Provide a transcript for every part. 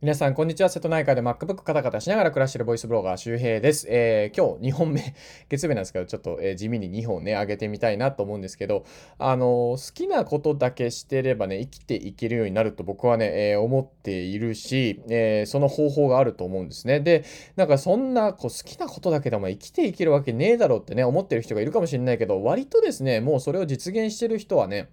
皆さん、こんにちは。瀬戸内海で MacBook カタカタしながら暮らしているボイスブロガー、周平です。えー、今日2本目、月曜日なんですけど、ちょっと、えー、地味に2本ね、上げてみたいなと思うんですけど、あのー、好きなことだけしてればね、生きていけるようになると僕はね、え思っているし、えその方法があると思うんですね。で、なんかそんなこう好きなことだけでも生きていけるわけねえだろうってね、思ってる人がいるかもしれないけど、割とですね、もうそれを実現してる人はね、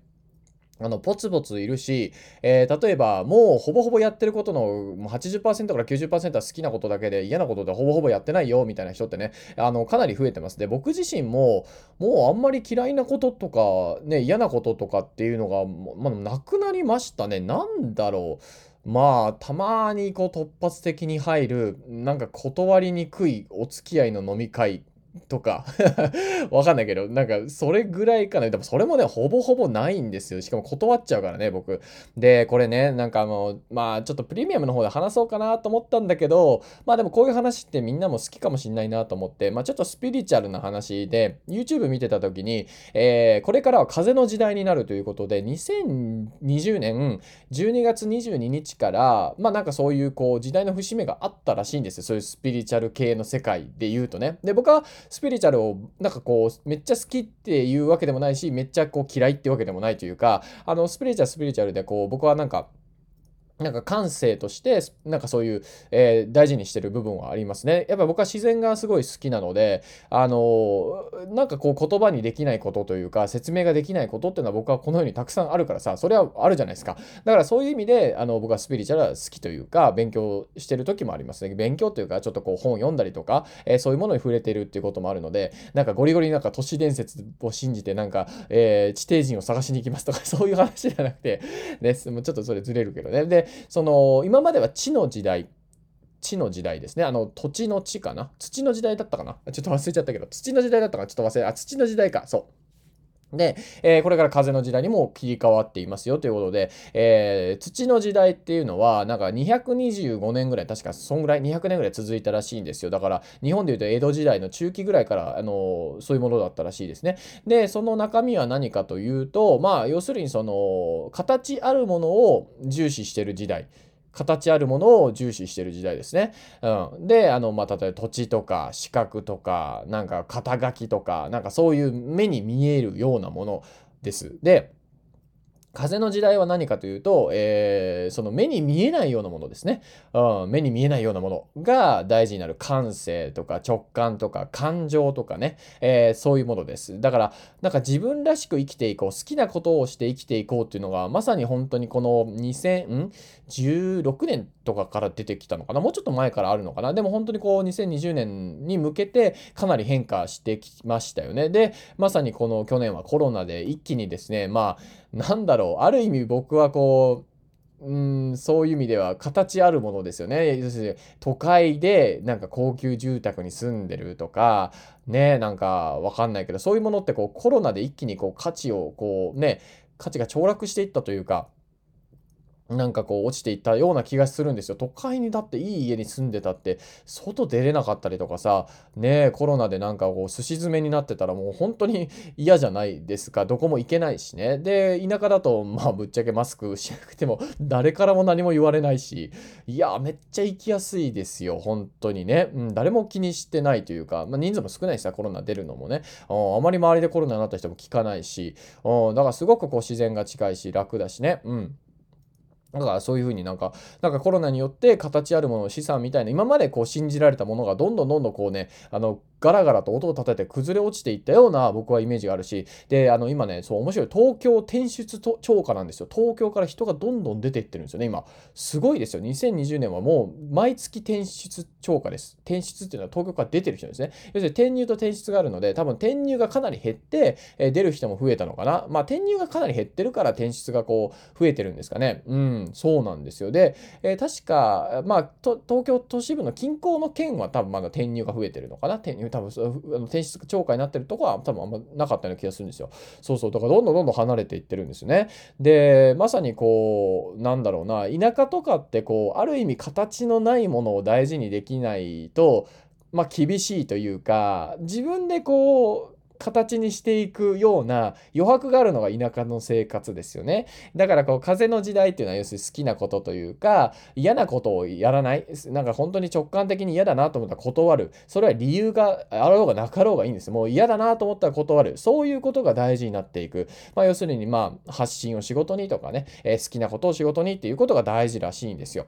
あの、ポツポツいるし、えー、例えば、もうほぼほぼやってることの80%から90%は好きなことだけで嫌なことでほぼほぼやってないよ、みたいな人ってね、あの、かなり増えてます。で、僕自身も、もうあんまり嫌いなこととか、ね、嫌なこととかっていうのが、ま、なくなりましたね。なんだろう。まあ、たまにこう突発的に入る、なんか断りにくいお付き合いの飲み会とか わかんないけど、なんか、それぐらいかな。でも、それもね、ほぼほぼないんですよ。しかも断っちゃうからね、僕。で、これね、なんかあの、まあ、ちょっとプレミアムの方で話そうかなと思ったんだけど、まあでもこういう話ってみんなも好きかもしんないなと思って、まあちょっとスピリチュアルな話で、YouTube 見てた時に、えー、これからは風の時代になるということで、2020年12月22日から、まあなんかそういうこう、時代の節目があったらしいんですよ。そういうスピリチュアル系の世界で言うとね。で、僕はスピリチュアルをなんかこうめっちゃ好きっていうわけでもないしめっちゃこう嫌いってわけでもないというかあのスピリチュアルスピリチュアルでこう僕はなんかなんか感性として、なんかそういう、えー、大事にしてる部分はありますね。やっぱ僕は自然がすごい好きなので、あのー、なんかこう言葉にできないことというか、説明ができないことっていうのは僕はこのようにたくさんあるからさ、それはあるじゃないですか。だからそういう意味で、あの、僕はスピリチュアルは好きというか、勉強してる時もありますね。勉強というか、ちょっとこう本読んだりとか、えー、そういうものに触れてるっていうこともあるので、なんかゴリゴリなんか都市伝説を信じて、なんか、え地底人を探しに行きますとか、そういう話じゃなくて、ね、ちょっとそれずれるけどね。で、その、今までは地の時代、地の時代ですね。あの、土地の地かな？土の時代だったかな？ちょっと忘れちゃったけど、土の時代だったか？ちょっと忘れ、あ、土の時代か。そう。で、えー、これから風の時代にも切り替わっていますよということで、えー、土の時代っていうのは、なんか225年ぐらい、確かそんぐらい、200年ぐらい続いたらしいんですよ。だから、日本でいうと江戸時代の中期ぐらいから、あのー、そういうものだったらしいですね。で、その中身は何かというと、まあ、要するにその、形あるものを重視してる時代。形あるものを重視してる時代ですね。うん、で、あの、まあ、例えば土地とか資格とか、なんか肩書きとか、なんかそういう目に見えるようなものです。で、風の時代は何かというと、えー、その目に見えないようなものですね、うん。目に見えないようなものが大事になる感性とか直感とか感情とかね、えー、そういうものです。だから、なんか自分らしく生きていこう、好きなことをして生きていこうっていうのが、まさに本当にこの2016年とかから出てきたのかな？もうちょっと前からあるのかな？でも本当にこう2020年に向けてかなり変化してきましたよね。で、まさにこの去年はコロナで一気にですね、まあ、なんだろう、ある意味僕はこう、うん、そういう意味では形あるものですよね。要するに都会でなんか高級住宅に住んでるとか、ね、なんかわかんないけど、そういうものってこうコロナで一気にこう価値をこうね、価値が凋落していったというか、なんかこう落ちていったような気がするんですよ。都会にだっていい家に住んでたって、外出れなかったりとかさ、ねえコロナでなんかこう、すし詰めになってたらもう本当に嫌じゃないですか。どこも行けないしね。で、田舎だと、まあぶっちゃけマスクしなくても、誰からも何も言われないし、いや、めっちゃ行きやすいですよ。本当にね。うん、誰も気にしてないというか、まあ、人数も少ないしさ、コロナ出るのもね。あまり周りでコロナになった人も聞かないし、だからすごくこう自然が近いし、楽だしね。うん。だからそういうふうになんか、なんかコロナによって形あるもの、資産みたいな、今までこう信じられたものがどんどんどんどんこうね、あの、ガラガラと音を立てて崩れ落ちていったような僕はイメージがあるし、で、あの、今ね、そう面白い東京転出超過なんですよ。東京から人がどんどん出ていってるんですよね、今。すごいですよ。2020年はもう毎月転出超過です。転出っていうのは東京から出てる人ですね。要するに転入と転出があるので、多分転入がかなり減って、え、出る人も増えたのかな。まあ、転入がかなり減ってるから転出がこう、増えてるんですかね。うん、そうなんですよ。で、えー、確か、まあ、東京都市部の近郊の県は多分まだ転入が増えてるのかな。転入多分あの転出超過になってるとこは多分あんまなかったような気がするんですよ。そうそう。だからどんどんどんどん離れていってるんですね。で、まさにこう、なんだろうな、田舎とかってこう、ある意味形のないものを大事にできないと、まあ厳しいというか、自分でこう、形にしていくような余白があるのが田舎の生活ですよね。だからこう風の時代っていうのは要するに好きなことというか嫌なことをやらない。なんか本当に直感的に嫌だなと思ったら断る。それは理由があろうがなかろうがいいんです。もう嫌だなと思ったら断る。そういうことが大事になっていく。まあ要するにまあ発信を仕事にとかね、えー、好きなことを仕事にっていうことが大事らしいんですよ。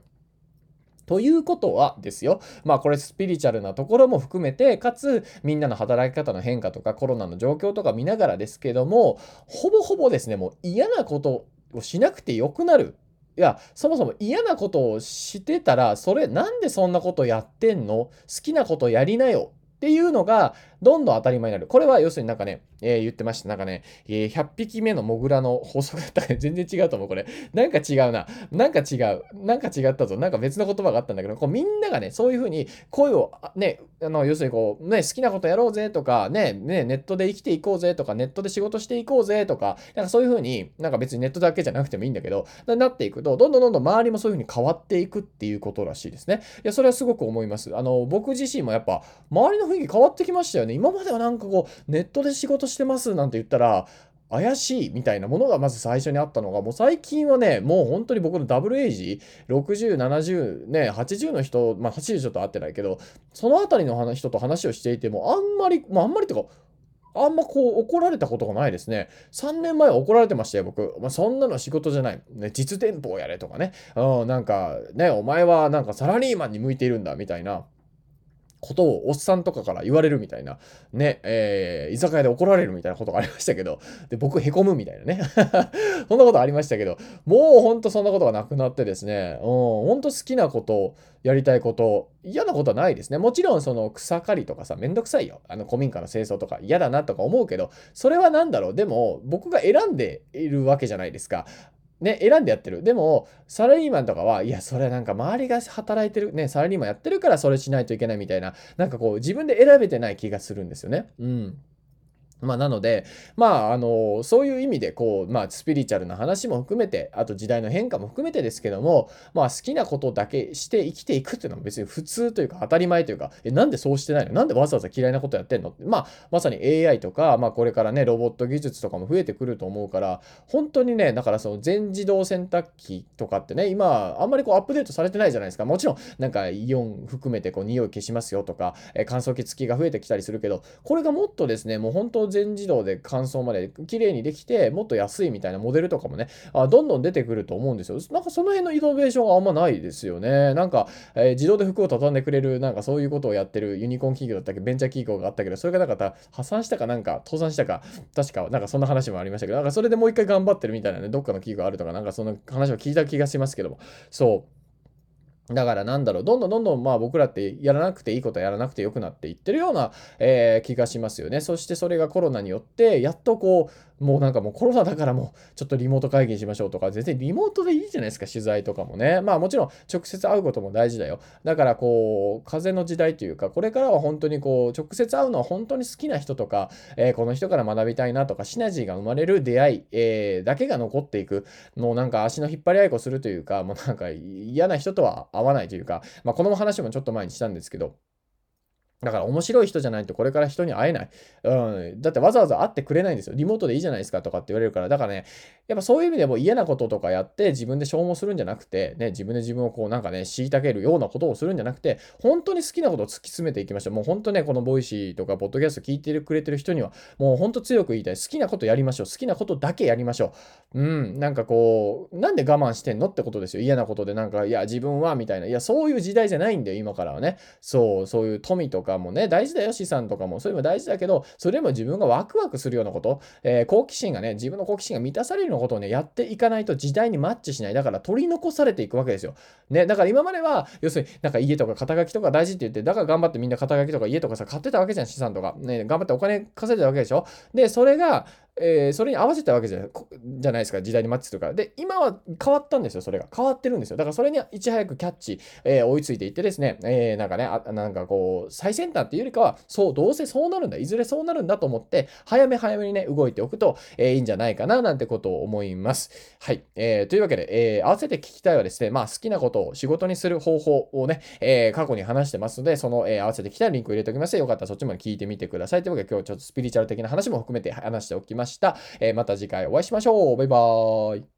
ということはですよ。まあこれスピリチュアルなところも含めて、かつみんなの働き方の変化とかコロナの状況とか見ながらですけども、ほぼほぼですね、もう嫌なことをしなくてよくなる。いや、そもそも嫌なことをしてたら、それなんでそんなことやってんの？好きなことやりなよっていうのが、どんどん当たり前になる。これは要するになんかね、えー、言ってました。なんかね、えー、100匹目のモグラの法則だったか 全然違うと思う、これ。なんか違うな。なんか違う。なんか違ったぞ。なんか別の言葉があったんだけど、こうみんながね、そういうふうに声を、ね、あの、要するにこう、ね、好きなことやろうぜとか、ね、ね、ネットで生きていこうぜとか、ネットで仕事していこうぜとか、なんかそういうふうに、なんか別にネットだけじゃなくてもいいんだけど、なっていくと、どんどんどんどん周りもそういうふうに変わっていくっていうことらしいですね。いや、それはすごく思います。あの、僕自身もやっぱ、周りの雰囲気変わってきましたよね。今まではなんかこう、ネットで仕事してますなんて言ったら、怪しいみたいなものがまず最初にあったのが、もう最近はね、もう本当に僕のダブルエイジ、60、70、ね、80の人、まあ80ちょっと会ってないけど、そのあたりの人と話をしていても、あんまり、まああんまりとか、あんまこう怒られたことがないですね。3年前怒られてましたよ、僕。まあ、そんなの仕事じゃない。ね、実店舗をやれとかね。うん、なんかね、お前はなんかサラリーマンに向いているんだ、みたいな。ことをおっさんとかから言われるみたいな、ね、えー、居酒屋で怒られるみたいなことがありましたけど、で、僕へこむみたいなね。そんなことありましたけど、もうほんとそんなことがなくなってですね、うん、ほんと好きなこと、やりたいこと、嫌なことはないですね。もちろんその草刈りとかさ、めんどくさいよ。あの古民家の清掃とか嫌だなとか思うけど、それは何だろう。でも、僕が選んでいるわけじゃないですか。ね、選んでやってる。でも、サラリーマンとかは、いや、それなんか周りが働いてる、ね、サラリーマンやってるからそれしないといけないみたいな、なんかこう、自分で選べてない気がするんですよね。うん。まあ、なので、まあ、あの、そういう意味で、こう、まあ、スピリチュアルな話も含めて、あと時代の変化も含めてですけども、まあ、好きなことだけして生きていくっていうのは別に普通というか当たり前というか、え、なんでそうしてないの？なんでわざわざ嫌いなことやってんの？ってまあ、まさに AI とか、まあ、これからね、ロボット技術とかも増えてくると思うから、本当にね、だからその全自動洗濯機とかってね、今、あんまりこうアップデートされてないじゃないですか。もちろん、なんかイオン含めてこう匂い消しますよとか、え乾燥機付きが増えてきたりするけど、これがもっとですね、もう本当全自動で乾燥まで綺麗にできて、もっと安いみたいなモデルとかもね、あどんどん出てくると思うんですよ。なんかその辺のイノベーションがあんまないですよね。なんか、えー、自動で服を畳んでくれる、なんかそういうことをやってるユニコーン企業だったっけ、ベンチャー企業があったけど、それがなんか破産したかなんか、倒産したか、確か、なんかそんな話もありましたけど、なんかそれでもう一回頑張ってるみたいなね、どっかの企業があるとか、なんかその話を聞いた気がしますけども、そう。だからなんだろう、どんどんどんどんまあ僕らってやらなくていいことはやらなくてよくなっていってるような、えー、気がしますよね。そしてそれがコロナによって、やっとこう、もうなんかもうコロナだからもうちょっとリモート会議しましょうとか、全然リモートでいいじゃないですか、取材とかもね。まあもちろん直接会うことも大事だよ。だからこう、風の時代というか、これからは本当にこう、直接会うのは本当に好きな人とか、えー、この人から学びたいなとか、シナジーが生まれる出会い、えー、だけが残っていく。もうなんか足の引っ張り合いこするというか、もうなんか嫌な人とは合わないというか、まあこの話もちょっと前にしたんですけど、だから面白い人じゃないとこれから人に会えない。うん。だってわざわざ会ってくれないんですよ。リモートでいいじゃないですかとかって言われるから。だからね、やっぱそういう意味でも嫌なこととかやって自分で消耗するんじゃなくて、ね、自分で自分をこうなんかね、虐げるようなことをするんじゃなくて、本当に好きなことを突き詰めていきましょう。もう本当ね、この Voicy とかポッドキャスト聞いてくれてる人には、もう本当強く言いたい。好きなことやりましょう。好きなことだけやりましょう。うん。なんかこう、なんで我慢してんのってことですよ。嫌なことでなんか、いや、自分はみたいな。いや、そういう時代じゃないんだよ、今からはね。そう、そういう富とかかもね、大事だよ。資産とかも、それも大事だけど、それでも自分がワクワクするようなこと、えー、好奇心がね、自分の好奇心が満たされるようなことをね、やっていかないと時代にマッチしない。だから取り残されていくわけですよ。ね、だから今までは、要するになんか家とか肩書きとか大事って言って、だから頑張ってみんな肩書きとか家とかさ、買ってたわけじゃん、資産とか。ね、頑張ってお金稼いでたわけでしょ。で、それが、えー、それに合わせたわけじゃじゃないですか、時代にマッチするから。で、今は変わったんですよ、それが。変わってるんですよ。だからそれにいち早くキャッチ、えー、追いついていってですね、えー、なんかね、あなんかこう、最先端っていうよりかは、そう、どうせそうなるんだ、いずれそうなるんだと思って、早め早めにね、動いておくと、えー、いいんじゃないかな、なんてことを思います。はい。えー、というわけで、えー、合わせて聞きたいはですね、まあ、好きなことを仕事にする方法をね、えー、過去に話してますので、その、えー、合わせて聞きたいリンクを入れておきますので、よかったらそっちも聞いてみてください。というわけで、今日ちょっとスピリチュアル的な話も含めて話しておきました。えー、また次回お会いしましょう。バイバーイ。